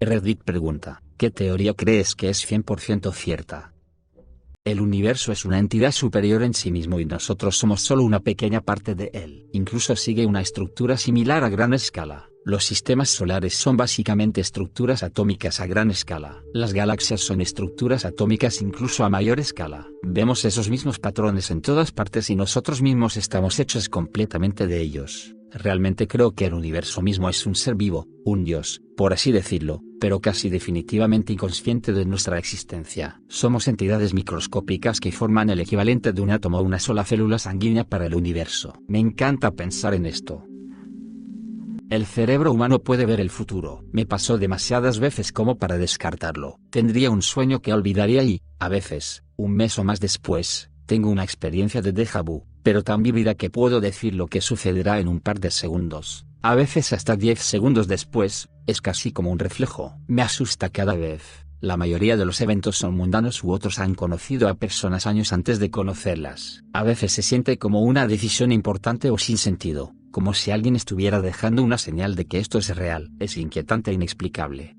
Reddit pregunta, ¿qué teoría crees que es 100% cierta? El universo es una entidad superior en sí mismo y nosotros somos solo una pequeña parte de él. Incluso sigue una estructura similar a gran escala. Los sistemas solares son básicamente estructuras atómicas a gran escala. Las galaxias son estructuras atómicas incluso a mayor escala. Vemos esos mismos patrones en todas partes y nosotros mismos estamos hechos completamente de ellos. Realmente creo que el universo mismo es un ser vivo, un dios, por así decirlo, pero casi definitivamente inconsciente de nuestra existencia. Somos entidades microscópicas que forman el equivalente de un átomo o una sola célula sanguínea para el universo. Me encanta pensar en esto. El cerebro humano puede ver el futuro. Me pasó demasiadas veces como para descartarlo. Tendría un sueño que olvidaría y, a veces, un mes o más después, tengo una experiencia de déjà vu, pero tan vívida que puedo decir lo que sucederá en un par de segundos. A veces hasta 10 segundos después, es casi como un reflejo. Me asusta cada vez. La mayoría de los eventos son mundanos u otros han conocido a personas años antes de conocerlas. A veces se siente como una decisión importante o sin sentido, como si alguien estuviera dejando una señal de que esto es real. Es inquietante e inexplicable.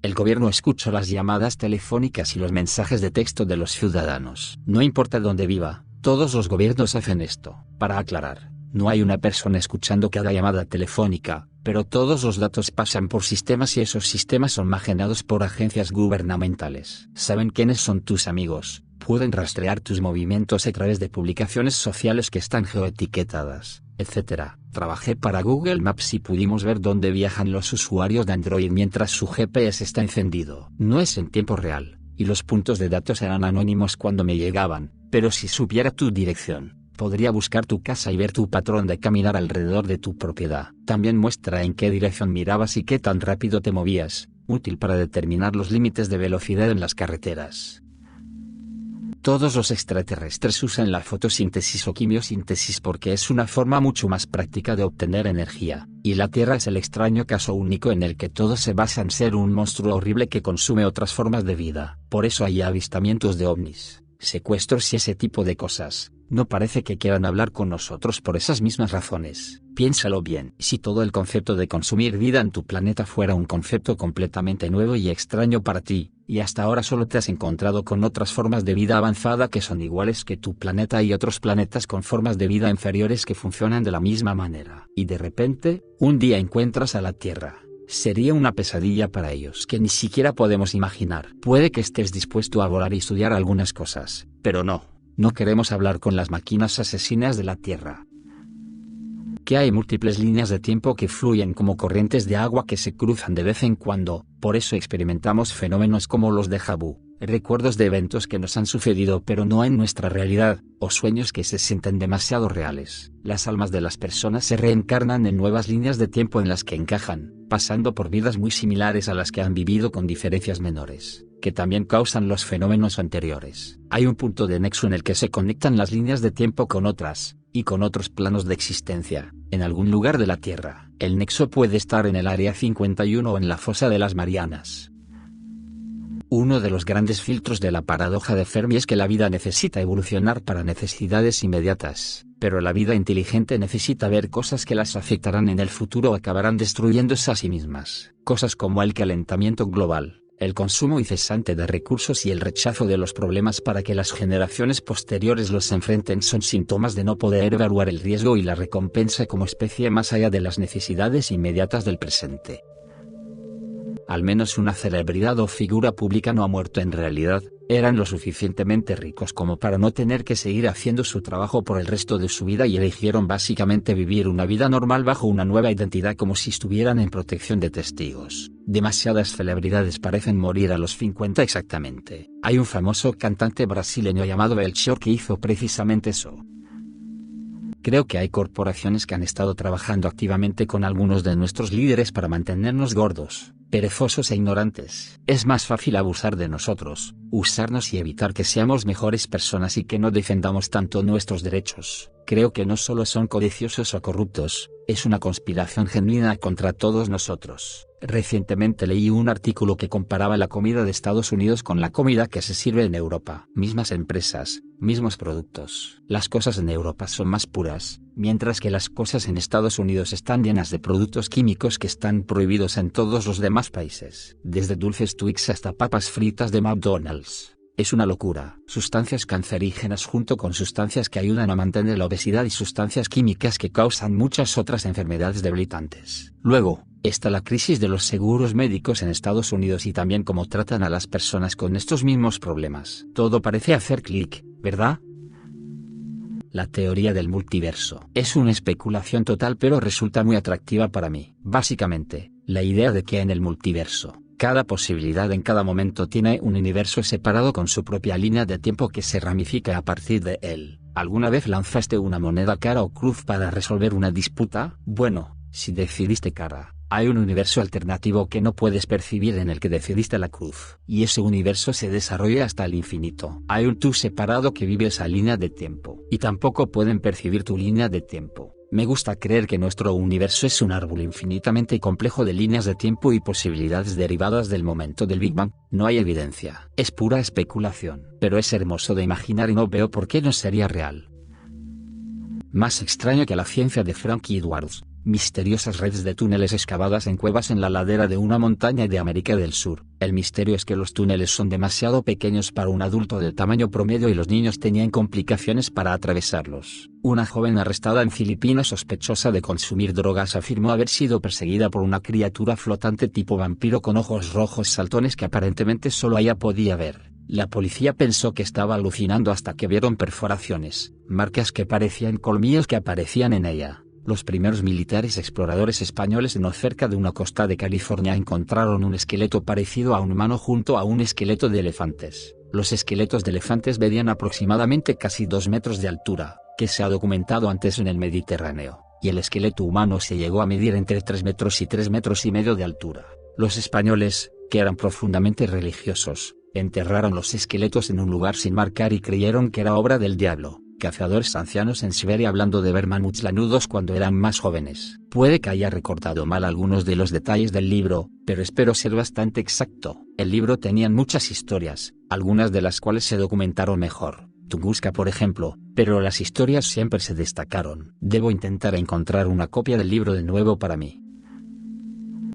El gobierno escucha las llamadas telefónicas y los mensajes de texto de los ciudadanos. No importa dónde viva, todos los gobiernos hacen esto. Para aclarar, no hay una persona escuchando cada llamada telefónica, pero todos los datos pasan por sistemas y esos sistemas son magenados por agencias gubernamentales. Saben quiénes son tus amigos, pueden rastrear tus movimientos a través de publicaciones sociales que están geoetiquetadas, etc. Trabajé para Google Maps y pudimos ver dónde viajan los usuarios de Android mientras su GPS está encendido. No es en tiempo real, y los puntos de datos eran anónimos cuando me llegaban, pero si supiera tu dirección, podría buscar tu casa y ver tu patrón de caminar alrededor de tu propiedad. También muestra en qué dirección mirabas y qué tan rápido te movías, útil para determinar los límites de velocidad en las carreteras. Todos los extraterrestres usan la fotosíntesis o quimiosíntesis porque es una forma mucho más práctica de obtener energía, y la Tierra es el extraño caso único en el que todo se basa en ser un monstruo horrible que consume otras formas de vida. Por eso hay avistamientos de ovnis secuestros y ese tipo de cosas, no parece que quieran hablar con nosotros por esas mismas razones. Piénsalo bien. Si todo el concepto de consumir vida en tu planeta fuera un concepto completamente nuevo y extraño para ti, y hasta ahora solo te has encontrado con otras formas de vida avanzada que son iguales que tu planeta y otros planetas con formas de vida inferiores que funcionan de la misma manera, y de repente, un día encuentras a la Tierra Sería una pesadilla para ellos que ni siquiera podemos imaginar. Puede que estés dispuesto a volar y estudiar algunas cosas, pero no, no queremos hablar con las máquinas asesinas de la Tierra. Que hay múltiples líneas de tiempo que fluyen como corrientes de agua que se cruzan de vez en cuando, por eso experimentamos fenómenos como los de Jabu, recuerdos de eventos que nos han sucedido pero no en nuestra realidad, o sueños que se sienten demasiado reales. Las almas de las personas se reencarnan en nuevas líneas de tiempo en las que encajan, pasando por vidas muy similares a las que han vivido con diferencias menores, que también causan los fenómenos anteriores. Hay un punto de nexo en el que se conectan las líneas de tiempo con otras, y con otros planos de existencia, en algún lugar de la Tierra. El nexo puede estar en el Área 51 o en la fosa de las Marianas, uno de los grandes filtros de la paradoja de Fermi es que la vida necesita evolucionar para necesidades inmediatas, pero la vida inteligente necesita ver cosas que las afectarán en el futuro o acabarán destruyéndose a sí mismas, cosas como el calentamiento global, el consumo incesante de recursos y el rechazo de los problemas para que las generaciones posteriores los enfrenten son síntomas de no poder evaluar el riesgo y la recompensa como especie más allá de las necesidades inmediatas del presente al menos una celebridad o figura pública no ha muerto en realidad, eran lo suficientemente ricos como para no tener que seguir haciendo su trabajo por el resto de su vida y eligieron básicamente vivir una vida normal bajo una nueva identidad como si estuvieran en protección de testigos. Demasiadas celebridades parecen morir a los 50 exactamente. Hay un famoso cantante brasileño llamado Belchior que hizo precisamente eso. Creo que hay corporaciones que han estado trabajando activamente con algunos de nuestros líderes para mantenernos gordos, perezosos e ignorantes. Es más fácil abusar de nosotros, usarnos y evitar que seamos mejores personas y que no defendamos tanto nuestros derechos. Creo que no solo son codiciosos o corruptos, es una conspiración genuina contra todos nosotros. Recientemente leí un artículo que comparaba la comida de Estados Unidos con la comida que se sirve en Europa. Mismas empresas, mismos productos. Las cosas en Europa son más puras, mientras que las cosas en Estados Unidos están llenas de productos químicos que están prohibidos en todos los demás países, desde dulces Twix hasta papas fritas de McDonald's. Es una locura. Sustancias cancerígenas junto con sustancias que ayudan a mantener la obesidad y sustancias químicas que causan muchas otras enfermedades debilitantes. Luego, está la crisis de los seguros médicos en Estados Unidos y también cómo tratan a las personas con estos mismos problemas. Todo parece hacer clic, ¿verdad? La teoría del multiverso es una especulación total pero resulta muy atractiva para mí. Básicamente, la idea de que en el multiverso, cada posibilidad en cada momento tiene un universo separado con su propia línea de tiempo que se ramifica a partir de él. ¿Alguna vez lanzaste una moneda cara o cruz para resolver una disputa? Bueno, si decidiste cara, hay un universo alternativo que no puedes percibir en el que decidiste la cruz. Y ese universo se desarrolla hasta el infinito. Hay un tú separado que vive esa línea de tiempo. Y tampoco pueden percibir tu línea de tiempo. Me gusta creer que nuestro universo es un árbol infinitamente complejo de líneas de tiempo y posibilidades derivadas del momento del Big Bang. No hay evidencia. Es pura especulación. Pero es hermoso de imaginar y no veo por qué no sería real. Más extraño que la ciencia de Frankie Edwards misteriosas redes de túneles excavadas en cuevas en la ladera de una montaña de América del Sur. El misterio es que los túneles son demasiado pequeños para un adulto de tamaño promedio y los niños tenían complicaciones para atravesarlos. Una joven arrestada en Filipinas sospechosa de consumir drogas afirmó haber sido perseguida por una criatura flotante tipo vampiro con ojos rojos saltones que aparentemente solo ella podía ver. La policía pensó que estaba alucinando hasta que vieron perforaciones, marcas que parecían colmillos que aparecían en ella. Los primeros militares exploradores españoles en o cerca de una costa de California encontraron un esqueleto parecido a un humano junto a un esqueleto de elefantes. Los esqueletos de elefantes medían aproximadamente casi 2 metros de altura, que se ha documentado antes en el Mediterráneo, y el esqueleto humano se llegó a medir entre 3 metros y 3 metros y medio de altura. Los españoles, que eran profundamente religiosos, enterraron los esqueletos en un lugar sin marcar y creyeron que era obra del diablo cazadores ancianos en Siberia hablando de ver mamuts lanudos cuando eran más jóvenes. Puede que haya recordado mal algunos de los detalles del libro, pero espero ser bastante exacto. El libro tenía muchas historias, algunas de las cuales se documentaron mejor. Tunguska por ejemplo, pero las historias siempre se destacaron. Debo intentar encontrar una copia del libro de nuevo para mí.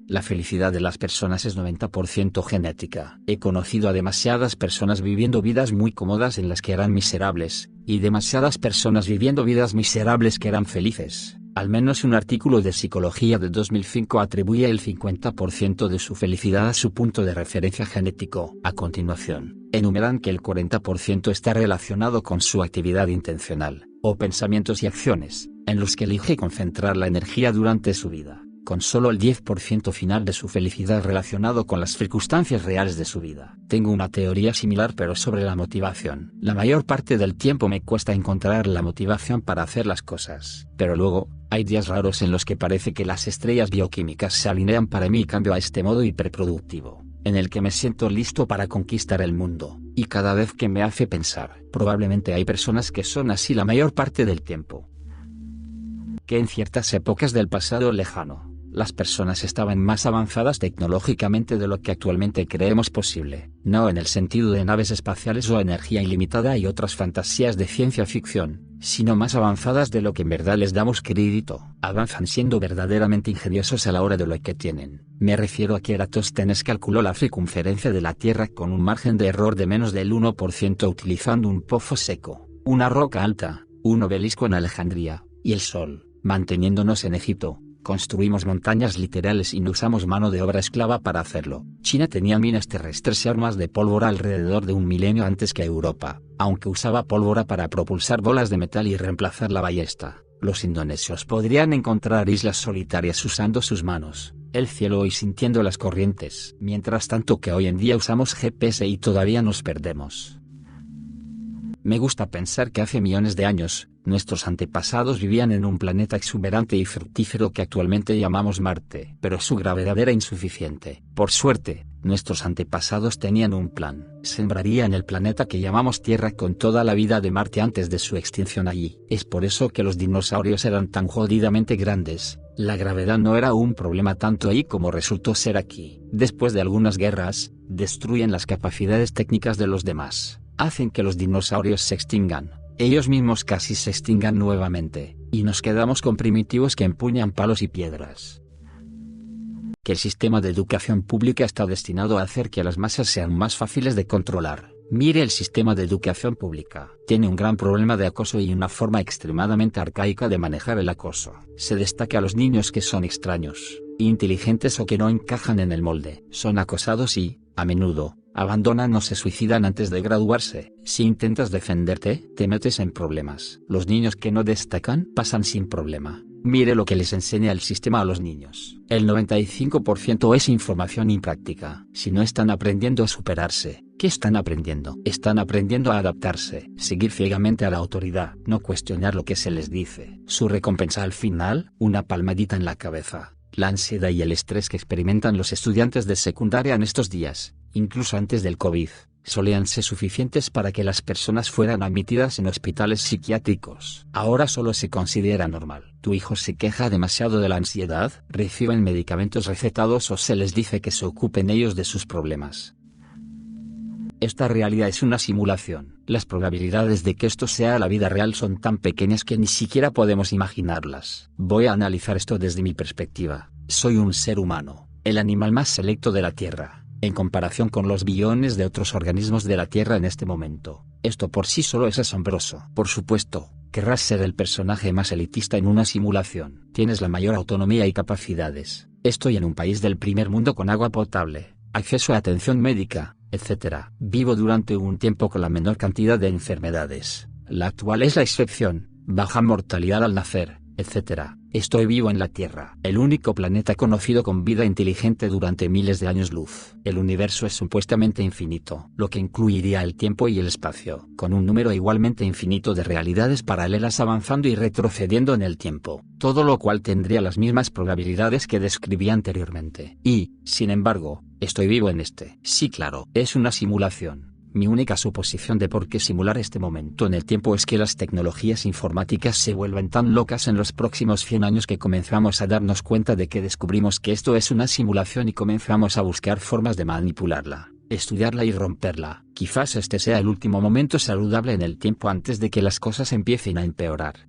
La felicidad de las personas es 90% genética. He conocido a demasiadas personas viviendo vidas muy cómodas en las que eran miserables, y demasiadas personas viviendo vidas miserables que eran felices. Al menos un artículo de Psicología de 2005 atribuye el 50% de su felicidad a su punto de referencia genético. A continuación, enumeran que el 40% está relacionado con su actividad intencional, o pensamientos y acciones, en los que elige concentrar la energía durante su vida con solo el 10% final de su felicidad relacionado con las circunstancias reales de su vida. Tengo una teoría similar pero sobre la motivación. La mayor parte del tiempo me cuesta encontrar la motivación para hacer las cosas, pero luego, hay días raros en los que parece que las estrellas bioquímicas se alinean para mí y cambio a este modo hiperproductivo, en el que me siento listo para conquistar el mundo, y cada vez que me hace pensar, probablemente hay personas que son así la mayor parte del tiempo. Que en ciertas épocas del pasado lejano, las personas estaban más avanzadas tecnológicamente de lo que actualmente creemos posible, no en el sentido de naves espaciales o energía ilimitada y otras fantasías de ciencia ficción, sino más avanzadas de lo que en verdad les damos crédito. Avanzan siendo verdaderamente ingeniosos a la hora de lo que tienen. Me refiero a que Eratosthenes calculó la circunferencia de la Tierra con un margen de error de menos del 1% utilizando un pozo seco, una roca alta, un obelisco en Alejandría, y el Sol, manteniéndonos en Egipto Construimos montañas literales y no usamos mano de obra esclava para hacerlo. China tenía minas terrestres y armas de pólvora alrededor de un milenio antes que Europa, aunque usaba pólvora para propulsar bolas de metal y reemplazar la ballesta. Los indonesios podrían encontrar islas solitarias usando sus manos, el cielo y sintiendo las corrientes, mientras tanto que hoy en día usamos GPS y todavía nos perdemos. Me gusta pensar que hace millones de años, nuestros antepasados vivían en un planeta exuberante y fructífero que actualmente llamamos Marte, pero su gravedad era insuficiente. Por suerte, nuestros antepasados tenían un plan. Sembraría en el planeta que llamamos Tierra con toda la vida de Marte antes de su extinción allí. Es por eso que los dinosaurios eran tan jodidamente grandes. La gravedad no era un problema tanto ahí como resultó ser aquí. Después de algunas guerras, destruyen las capacidades técnicas de los demás hacen que los dinosaurios se extingan, ellos mismos casi se extingan nuevamente, y nos quedamos con primitivos que empuñan palos y piedras. Que el sistema de educación pública está destinado a hacer que las masas sean más fáciles de controlar. Mire el sistema de educación pública. Tiene un gran problema de acoso y una forma extremadamente arcaica de manejar el acoso. Se destaca a los niños que son extraños, inteligentes o que no encajan en el molde. Son acosados y, a menudo, abandonan o se suicidan antes de graduarse. Si intentas defenderte, te metes en problemas. Los niños que no destacan pasan sin problema. Mire lo que les enseña el sistema a los niños. El 95% es información impráctica. Si no están aprendiendo a superarse, ¿qué están aprendiendo? Están aprendiendo a adaptarse, seguir ciegamente a la autoridad, no cuestionar lo que se les dice. Su recompensa al final, una palmadita en la cabeza. La ansiedad y el estrés que experimentan los estudiantes de secundaria en estos días, incluso antes del COVID, solían ser suficientes para que las personas fueran admitidas en hospitales psiquiátricos. Ahora solo se considera normal. Tu hijo se queja demasiado de la ansiedad, reciben medicamentos recetados o se les dice que se ocupen ellos de sus problemas. Esta realidad es una simulación. Las probabilidades de que esto sea la vida real son tan pequeñas que ni siquiera podemos imaginarlas. Voy a analizar esto desde mi perspectiva. Soy un ser humano, el animal más selecto de la Tierra en comparación con los billones de otros organismos de la Tierra en este momento. Esto por sí solo es asombroso. Por supuesto, querrás ser el personaje más elitista en una simulación. Tienes la mayor autonomía y capacidades. Estoy en un país del primer mundo con agua potable, acceso a atención médica, etc. Vivo durante un tiempo con la menor cantidad de enfermedades. La actual es la excepción, baja mortalidad al nacer, etc. Estoy vivo en la Tierra, el único planeta conocido con vida inteligente durante miles de años luz. El universo es supuestamente infinito, lo que incluiría el tiempo y el espacio, con un número igualmente infinito de realidades paralelas avanzando y retrocediendo en el tiempo, todo lo cual tendría las mismas probabilidades que describí anteriormente. Y, sin embargo, estoy vivo en este. Sí, claro, es una simulación mi única suposición de por qué simular este momento en el tiempo es que las tecnologías informáticas se vuelven tan locas en los próximos 100 años que comenzamos a darnos cuenta de que descubrimos que esto es una simulación y comenzamos a buscar formas de manipularla, estudiarla y romperla. Quizás este sea el último momento saludable en el tiempo antes de que las cosas empiecen a empeorar.